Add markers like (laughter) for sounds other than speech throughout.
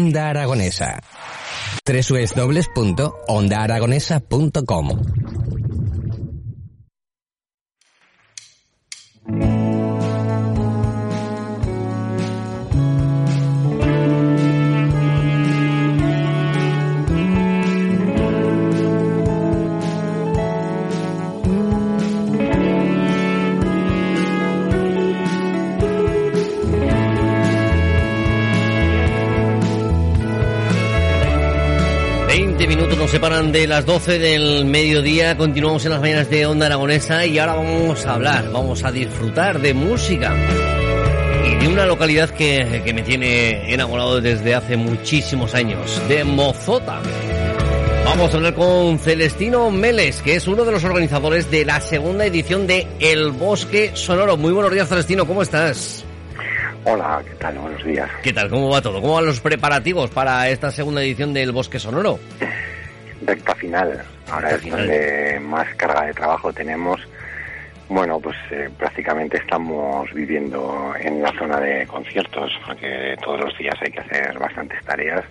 Onda Aragonesa. www.ondaaragonesa.com separan de las 12 del mediodía, continuamos en las mañanas de Onda Aragonesa y ahora vamos a hablar, vamos a disfrutar de música y de una localidad que, que me tiene enamorado desde hace muchísimos años, de Mozota. Vamos a hablar con Celestino Meles, que es uno de los organizadores de la segunda edición de El Bosque Sonoro. Muy buenos días, Celestino, ¿cómo estás? Hola, ¿qué tal? Buenos días. ¿Qué tal? ¿Cómo va todo? ¿Cómo van los preparativos para esta segunda edición del Bosque Sonoro? (laughs) Recta final. Ahora es donde más carga de trabajo tenemos. Bueno, pues eh, prácticamente estamos viviendo en la zona de conciertos, porque todos los días hay que hacer bastantes tareas.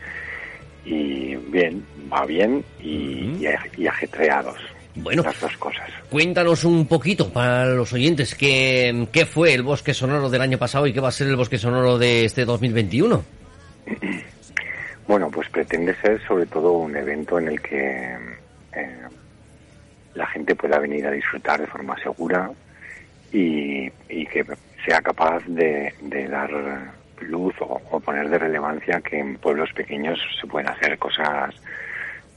Y bien, va bien y, y aj- y ajetreados. Bueno. Las dos cosas. Cuéntanos un poquito para los oyentes qué, qué fue el Bosque Sonoro del año pasado y qué va a ser el Bosque Sonoro de este 2021. (clears throat) Bueno, pues pretende ser sobre todo un evento en el que eh, la gente pueda venir a disfrutar de forma segura y, que sea capaz de, dar luz o, poner de relevancia que en pueblos pequeños se pueden hacer cosas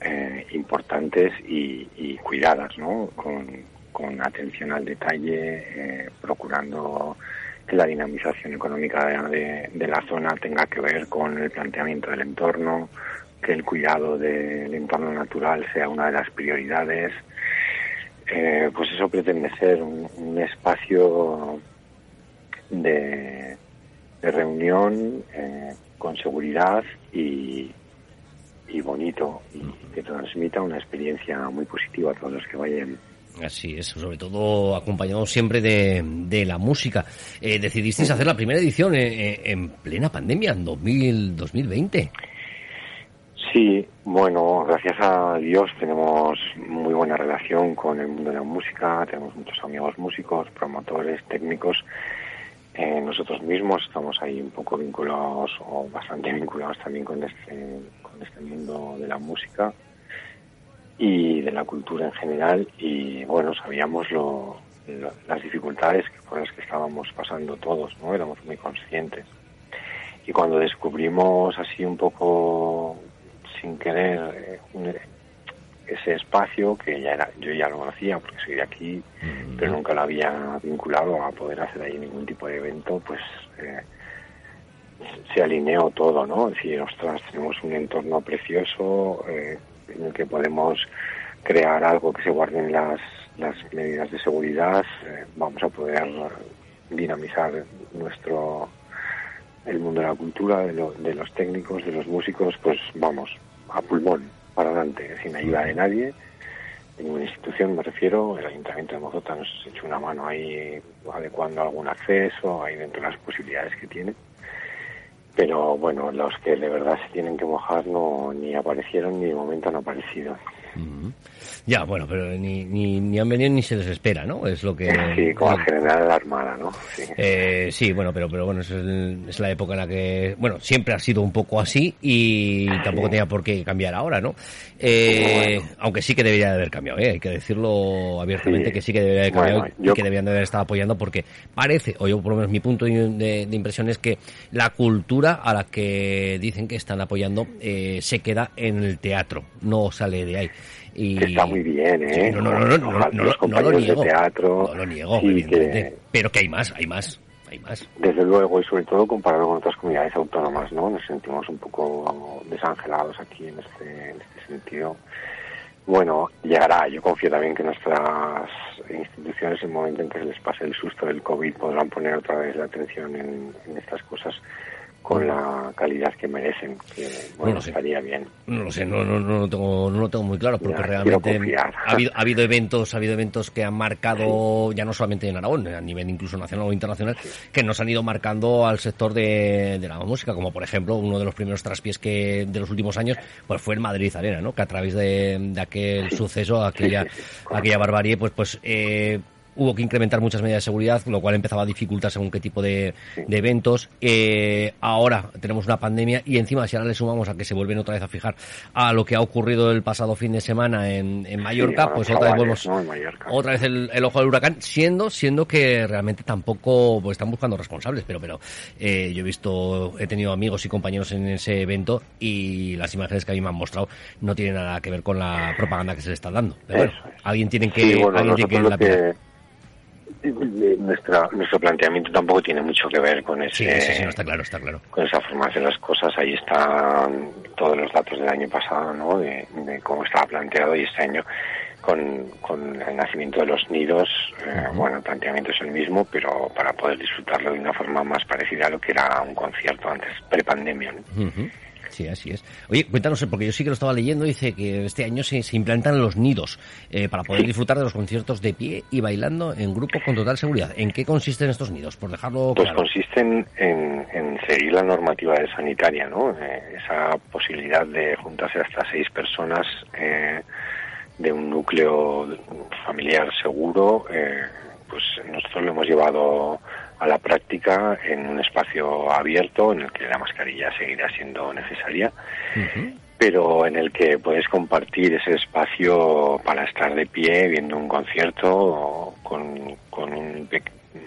eh, importantes y, cuidadas, ¿no? Con, con atención al detalle, eh, procurando la dinamización económica de, la zona tenga que ver con el planteamiento del entorno, que el cuidado del entorno natural sea una de las prioridades. Eh, pues eso pretende ser un, espacio de, de reunión eh, con seguridad y, y bonito y que transmita una experiencia muy positiva a todos los que vayan. Así es, sobre todo acompañado siempre de, de la música. Eh, decidisteis hacer la primera edición eh, eh, en plena pandemia, en 2000, 2020. Sí, bueno, gracias a Dios tenemos muy buena relación con el mundo de la música, tenemos muchos amigos músicos, promotores, técnicos. Nosotros mismos estamos ahí un poco vinculados o bastante vinculados también con este, con este mundo de la música y de la cultura en general y bueno, sabíamos lo, lo- las dificultades por las que estábamos pasando todos, ¿no? Éramos muy conscientes. Y cuando descubrimos así un poco sin querer eh, un- ese espacio que ya era, yo ya lo conocía porque soy de aquí, pero nunca lo había vinculado a poder hacer ahí ningún tipo de evento, pues eh, se alineó todo, ¿no? Es decir, ostras, tenemos un entorno precioso eh, en el que podemos crear algo que se guarden las, las medidas de seguridad, eh, vamos a poder dinamizar nuestro el mundo de la cultura, de, de los técnicos, de los músicos, pues vamos, a pulmón, para adelante, sin ayuda de nadie, ninguna institución me refiero, el Ayuntamiento de Mozota nos ha hecho una mano ahí adecuando algún acceso, ahí dentro de las posibilidades que tiene. Pero bueno, los que de verdad se tienen que mojar no ni aparecieron ni de momento han aparecido. Ya, bueno, pero ni, ni, ni han venido ni se les espera, ¿no? Es lo que... Sí, como al general la Armada, ¿no? Sí. Eh, sí, bueno, pero, pero bueno, es, el- es la época en la que, bueno, siempre ha sido un poco así y tampoco tenía por qué cambiar ahora, ¿no? Eh, Bueno. Aunque sí que debería de haber cambiado, ¿eh? hay que decirlo abiertamente Sí. que sí que debería de haber cambiado Bueno, y yo- que deberían de haber estado apoyando porque parece, o yo por lo menos mi punto de, de impresión es que la cultura a la que dicen que están apoyando eh, se queda en el teatro, no sale de ahí. Y... Está muy bien, ¿eh? No, no, no, no, no, lo niego. teatro, No lo niego, Pero que hay más, hay más, hay más. Desde luego, y sobre todo comparado con otras comunidades autónomas, ¿no? Nos sentimos un poco desangelados aquí en este, en este sentido. Bueno, llegará. Yo confío también que nuestras instituciones, en el momento en que se les pase el susto del COVID, podrán poner otra vez la atención en, en estas cosas con la calidad que merecen, que bueno, estaría bien. No lo sé, no, no, no, lo tengo, no lo tengo muy claro, porque realmente ha habido, ha habido eventos, ha habido eventos que han marcado, ya no solamente en Aragón, a nivel incluso nacional o internacional, que nos han ido marcando al sector de, de, la música, como por ejemplo uno de los primeros traspiés que de los últimos años, pues fue el Madrid Arena, ¿no? Que a través de, de aquel suceso, aquella, aquella barbarie, pues, pues eh, hubo que incrementar muchas medidas de seguridad, lo cual empezaba a dificultar según qué tipo de, eventos. Eh, ahora tenemos una pandemia y encima si ahora le sumamos a que se vuelven otra vez a fijar a lo que ha ocurrido el pasado fin de semana en, Mallorca, pues otra vez volvemos otra vez el, ojo del huracán, siendo siendo que realmente tampoco pues, están buscando responsables, pero pero eh, yo he visto, he tenido amigos y compañeros en ese evento y las imágenes que a mí me han mostrado no tienen nada que ver con la propaganda que se le está dando. Pero bueno, alguien tiene que, alguien tiene que nuestra, nuestro planteamiento tampoco tiene mucho que ver con ese sí, está claro, está claro. con esa formación de las cosas. Ahí están todos los datos del año pasado, ¿no? De, cómo estaba planteado y este año con, con el nacimiento de los nidos, eh, bueno, el planteamiento es el mismo, pero para poder disfrutarlo de una forma más parecida a lo que era un concierto antes, prepandemia. ¿no? Sí, así es. Oye, cuéntanos, porque yo sí que lo estaba leyendo, dice que este año se, se implantan los nidos eh, para poder disfrutar de los conciertos de pie y bailando en grupo con total seguridad. ¿En qué consisten estos nidos? Por dejarlo Pues consisten en, en, seguir la normativa de sanitaria, ¿no? Eh, esa posibilidad de juntarse hasta seis personas eh, de un núcleo familiar seguro, pues nosotros lo hemos llevado a la práctica en un espacio abierto en el que la mascarilla seguirá siendo necesaria, pero en el que puedes compartir ese espacio para estar de pie viendo un concierto con, con un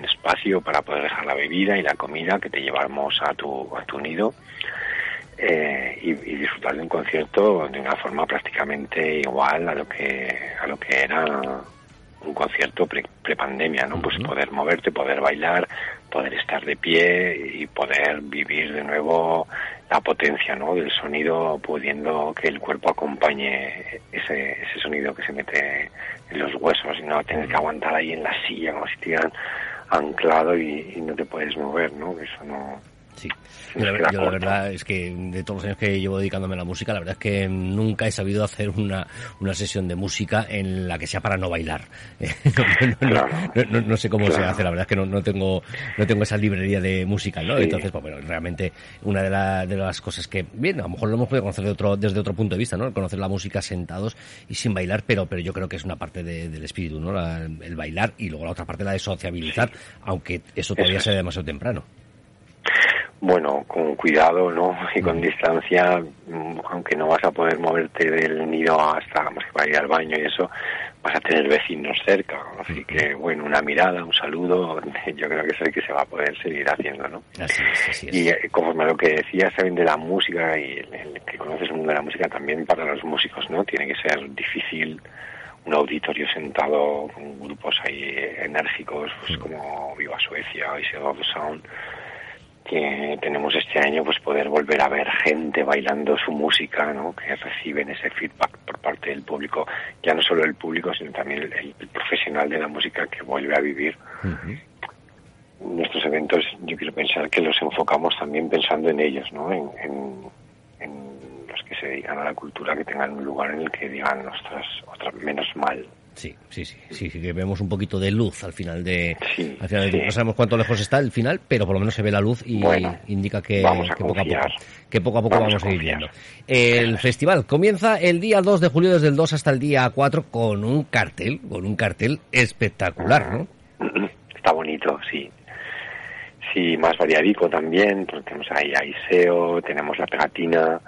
espacio para poder dejar la bebida y la comida que te llevamos a tu, a tu nido. Eh, y, disfrutar de un concierto de una forma prácticamente igual a lo que a lo que era un concierto pre-pandemia, ¿no? Pues poder moverte, poder bailar, poder estar de pie y poder vivir de nuevo la potencia, ¿no? Del sonido, pudiendo que el cuerpo acompañe ese, ese sonido que se mete en los huesos y no tener que aguantar ahí en la silla como si estuvieran anclado y, y no te puedes mover, ¿no? Eso no, Sí, yo, la, verdad es que de todos los años que llevo dedicándome a la música, la verdad es que nunca he sabido hacer una, una sesión de música en la que sea para no bailar. (laughs) no, sé cómo se hace, la verdad es que no, tengo no tengo esa librería de música, ¿no? Entonces, pues bueno, realmente una de, de las cosas que, bien, a lo mejor lo hemos podido conocer de otro, desde otro punto de vista, ¿no? Conocer la música sentados y sin bailar, pero, pero yo creo que es una parte del espíritu, ¿no? el bailar y luego la otra parte la de sociabilizar, aunque eso todavía sea demasiado temprano bueno, con cuidado, ¿no? Y con distancia, mm, aunque no vas a poder moverte del nido hasta, vamos, para ir al baño y eso, vas a tener vecinos cerca. Así que, bueno, una mirada, un saludo, (laughs) yo creo que es el que se va a poder seguir haciendo, ¿no? Así es, así es. Y eh, conforme lo que decías también de la música y el, que conoces el mundo de la música también para los músicos, ¿no? Tiene que ser difícil un auditorio sentado con grupos ahí enérgicos, pues como Viva Suecia Sega of Sound que tenemos este año, pues poder volver a ver gente bailando su música, ¿no? Que reciben ese feedback por parte del público, ya no solo el público, sino también el, profesional de la música que vuelve a vivir. Nuestros eventos, yo quiero pensar que los enfocamos también pensando en ellos, ¿no? En, los que se dedican a la cultura, que tengan un lugar en el que digan, ostras, otra, menos mal, Sí, sí, sí, sí, que vemos un poquito de luz al final de, al final no sabemos cuánto lejos está el final, pero por lo menos se ve la luz y indica que, poco a poco, que poco a poco vamos, a ir viendo. El festival comienza el día 2 de julio desde el 2 hasta el día 4 con un cartel, con un cartel espectacular, ¿no? (clears throat) Está bonito, sí. Sí, más variadico también, porque tenemos ahí a Iseo, tenemos la pegatina,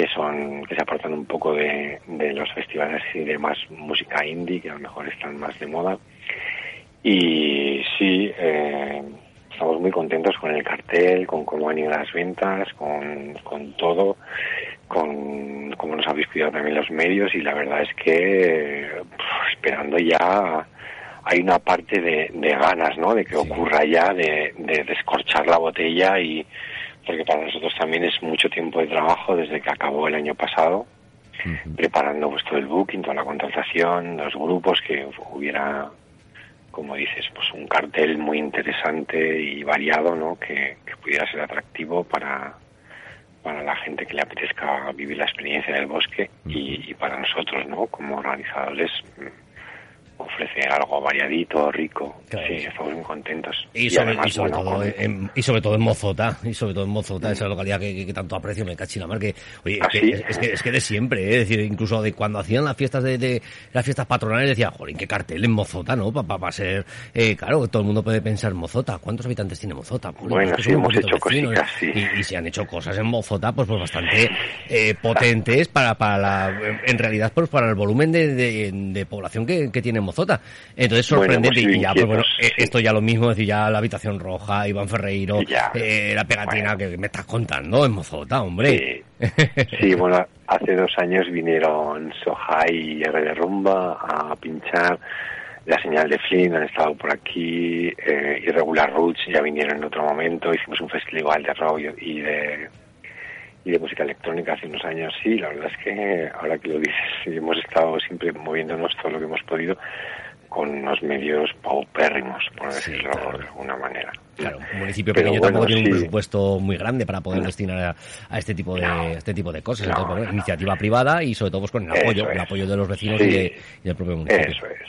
que son que se aportan un poco de, de los festivales y de más música indie que a lo mejor están más de moda. Y sí eh, estamos muy contentos con el cartel con cómo han ido las ventas con, con todo con cómo nos habéis cuidado también los medios. Y la verdad es que esperando ya hay una parte de, de ganas no de que ocurra ya de, de descorchar la botella y porque para nosotros también es mucho tiempo de trabajo desde que acabó el año pasado, preparando pues, todo el booking, toda la contratación, los grupos, que hubiera como dices, pues un cartel muy interesante y variado, ¿no? Que, que pudiera ser atractivo para, para la gente que le apetezca vivir la experiencia del bosque y, y para nosotros, ¿no? Como organizadores ofrece algo variadito, rico. Claro. Sí, estamos muy contentos. Y sobre, además, y sobre bueno, todo con- en, y sobre todo en Mozota, y sobre todo en Mozota, esa localidad que, que- que tanto aprecio, me cachi la mar, que, oye, es, ¿Ah, que, sí? es, que, es que de siempre, ¿eh? es decir, incluso de cuando hacían las fiestas de, de las fiestas patronales, decía, joder, qué cartel en Mozota, ¿no? Para ser, eh, claro, todo el mundo puede pensar, Mozota, ¿cuántos habitantes tiene Mozota? Pues, Bueno, que sí, hemos hecho vecinos, cositas, sí. Y, y se han hecho cosas en Mozota, pues, pues bastante eh, potentes para, para la, en realidad, pues para el volumen de, de, de población que, que tiene Mozota. Entonces, Bueno, sorprendente, y ya, pues bueno, eh, esto ya lo mismo, es decir, ya la habitación roja, Iván Ferreiro, eh, la pegatina Bueno. que me estás contando en Mozota, hombre. Sí, (laughs) sí, bueno, hace dos años vinieron Soja y R de Rumba a pinchar. La señal de Flynn, han estado por aquí, eh, Irregular Roots ya vinieron en otro momento, hicimos un festival de rock y de y de música electrónica hace unos años, sí, la verdad es que ahora que lo dices, (laughs) hemos estado siempre moviéndonos todo lo que hemos podido con unos medios paupérrimos, por Sí, decirlo claro. de alguna manera. Claro, un municipio Pero pequeño bueno, tampoco tiene un presupuesto muy grande para poder destinar a, a este tipo de No. este tipo de cosas. No, Entonces, bueno, no. iniciativa privada y sobre todo pues, con el Eso apoyo, el es. apoyo de los vecinos Sí. y, de- y del propio municipio. Eso es.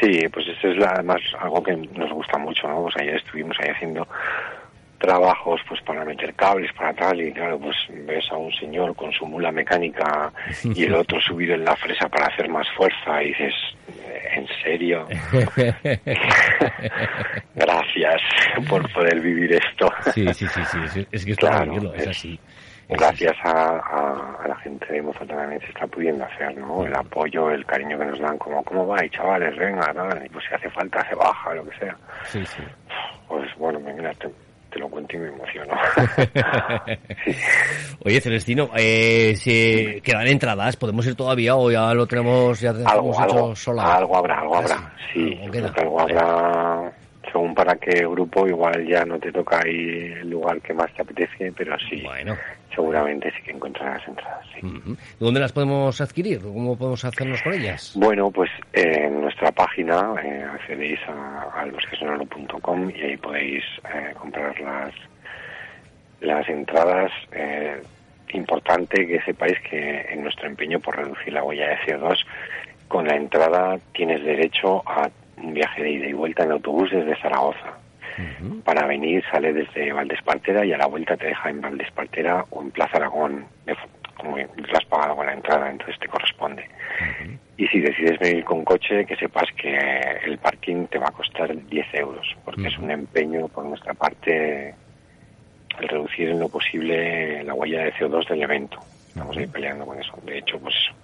Sí, pues eso es la- además algo que nos gusta mucho, ¿no? Pues ayer estuvimos ahí haciendo trabajos pues para meter cables para tal y claro pues ves a un señor con su mula mecánica y el otro subido en la fresa para hacer más fuerza y dices en serio (laughs) gracias por poder vivir esto Sí, sí, sí, sí, es que está Claro, es es- así. Es gracias a, a- a la gente de Mozart también se está pudiendo hacer, ¿no? El apoyo, el cariño que nos dan, como, ¿cómo va? Y chavales, venga, tal, y pues si hace falta se baja, lo que sea. Sí, sí. Pues bueno, mira, te, lo cuento y me emociono. Sí. (laughs) Oye, Celestino, eh, si quedan entradas, ¿podemos ir todavía o ya lo tenemos, ya algo, hecho algo, sola? algo habrá, algo habrá. Sí, algo habrá, según para qué grupo, igual ya no te toca ahí el lugar que más te apetece, pero sí, Bueno. seguramente sí que encontrarás entradas, sí. ¿Dónde las podemos adquirir? ¿Cómo podemos hacernos con ellas? Bueno, pues eh, en nuestra página eh, accedéis a, al bosquesonoro.com y ahí podéis eh, comprar las, las entradas. Eh, importante que sepáis que en nuestro empeño por reducir la huella de CO2, con la entrada tienes derecho a un viaje de ida y vuelta en autobús desde Zaragoza. Para venir sale desde Valdespartera y a la vuelta te deja en Valdespartera o en Plaza Aragón, de como lo has pagado con la entrada, entonces te corresponde. Y si decides venir con coche, que sepas que el parking te va a costar 10 euros, porque es un empeño por nuestra parte el reducir en lo posible la huella de CO2 del evento. Estamos ahí peleando con eso. De hecho, pues eso.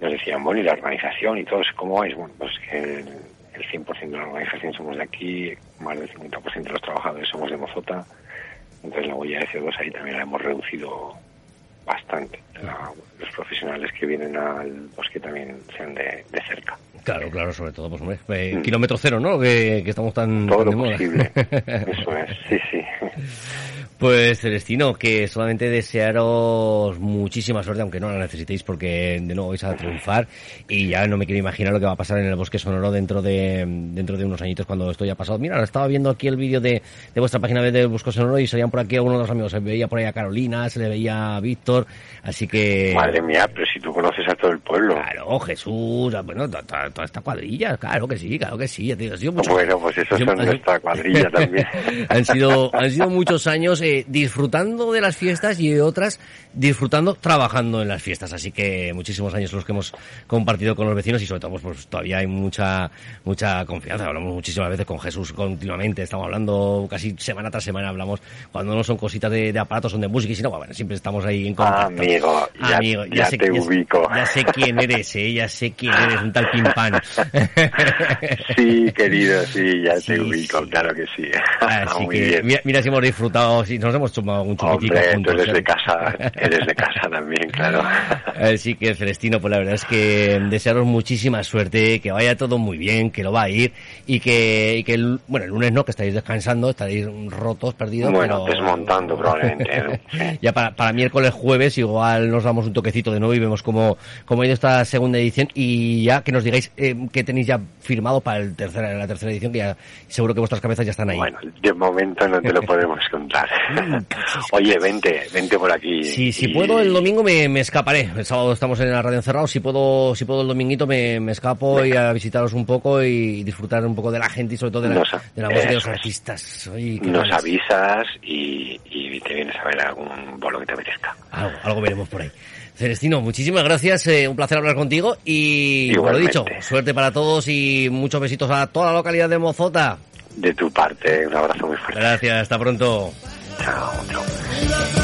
Nos decían, bueno, y la organización y todo, eso, ¿cómo vais? Bueno, pues que el, el 100% de la organización somos de aquí, más del 50% de los trabajadores somos de Mozota, entonces la huella de CO2 ahí también la hemos reducido bastante. La- los profesionales que vienen al bosque también sean de, de cerca. Claro, claro, sobre todo, pues hombre, eh, Mm. kilómetro cero, ¿no? Que, que estamos tan, Todo tan de lo moda. posible. (laughs) Eso es, sí, sí. Pues Celestino, que solamente desearos muchísima suerte, aunque no la necesitéis porque de nuevo vais a triunfar y ya no me quiero imaginar lo que va a pasar en el bosque sonoro dentro de dentro de unos añitos cuando esto haya pasado. Mira, estaba viendo aquí el vídeo de, de vuestra página web del bosque sonoro y salían por aquí algunos de los amigos, se veía por ahí a Carolina, se le veía a Víctor, así que... Madre mía, pero si conoces a todo el pueblo. Claro, Jesús, bueno, to- to- toda esta cuadrilla, claro que sí, claro que sí, ya te digo, ha sido mucho- Bueno, pues esos Yo- son nuestra cuadrilla también. (laughs) han sido han sido muchos años eh, disfrutando de las fiestas y otras disfrutando trabajando en las fiestas. Así que muchísimos años los que hemos compartido con los vecinos y sobre todo pues, pues, todavía hay mucha mucha confianza. Hablamos muchísimas veces con Jesús continuamente estamos hablando casi semana tras semana hablamos cuando no son cositas de, de aparatos son de música y si no bueno siempre estamos ahí en contacto. Amigo, ya, Amigo, ya sé, te ya- ya sé quién eres eh ya sé quién eres un tal pimpán Sí, querido, sí, ya Sí, te ubico, sí. claro que sí. (laughs) Así Muy que bien. mira, mira si hemos disfrutado, si nos hemos tomado un chupitico Hombre, juntos. tú eres ¿eh? de casa, eres de casa también, claro. (laughs) Así que Celestino, pues la verdad es que desearos muchísima suerte, que vaya todo muy bien, que lo va a ir y que, y que el, bueno, el lunes no, que estáis descansando, estaréis rotos, perdidos. Bueno, pero... desmontando probablemente. ¿no? (laughs) ya para, para miércoles, jueves, igual nos damos un toquecito de nuevo y vemos cómo, cómo ha ido esta segunda edición y ya que nos digáis eh, qué tenéis ya firmado para el tercera, la tercera edición, que ya seguro que vuestras cabezas ya están ahí. Bueno, de momento no te lo (laughs) podemos contar. (laughs) Oye, vente, vente por aquí. Si, si Y- puedo el domingo me, me escaparé. El sábado estamos en la radio encerrado. Si puedo, si puedo el dominguito me, me escapo y a visitaros un poco y disfrutar un poco de la gente y sobre todo de la, Nos- de la música de los artistas. Oye, Nos avisas y, y te vienes a ver algún bolo que te apetezca. Algo, algo veremos por ahí. Celestino, muchísimas gracias, eh, un placer hablar contigo y, como lo Igualmente. dicho, suerte para todos y muchos besitos a toda la localidad de Mozota. De tu parte, un abrazo muy fuerte. Gracias, hasta pronto. Chao, chao.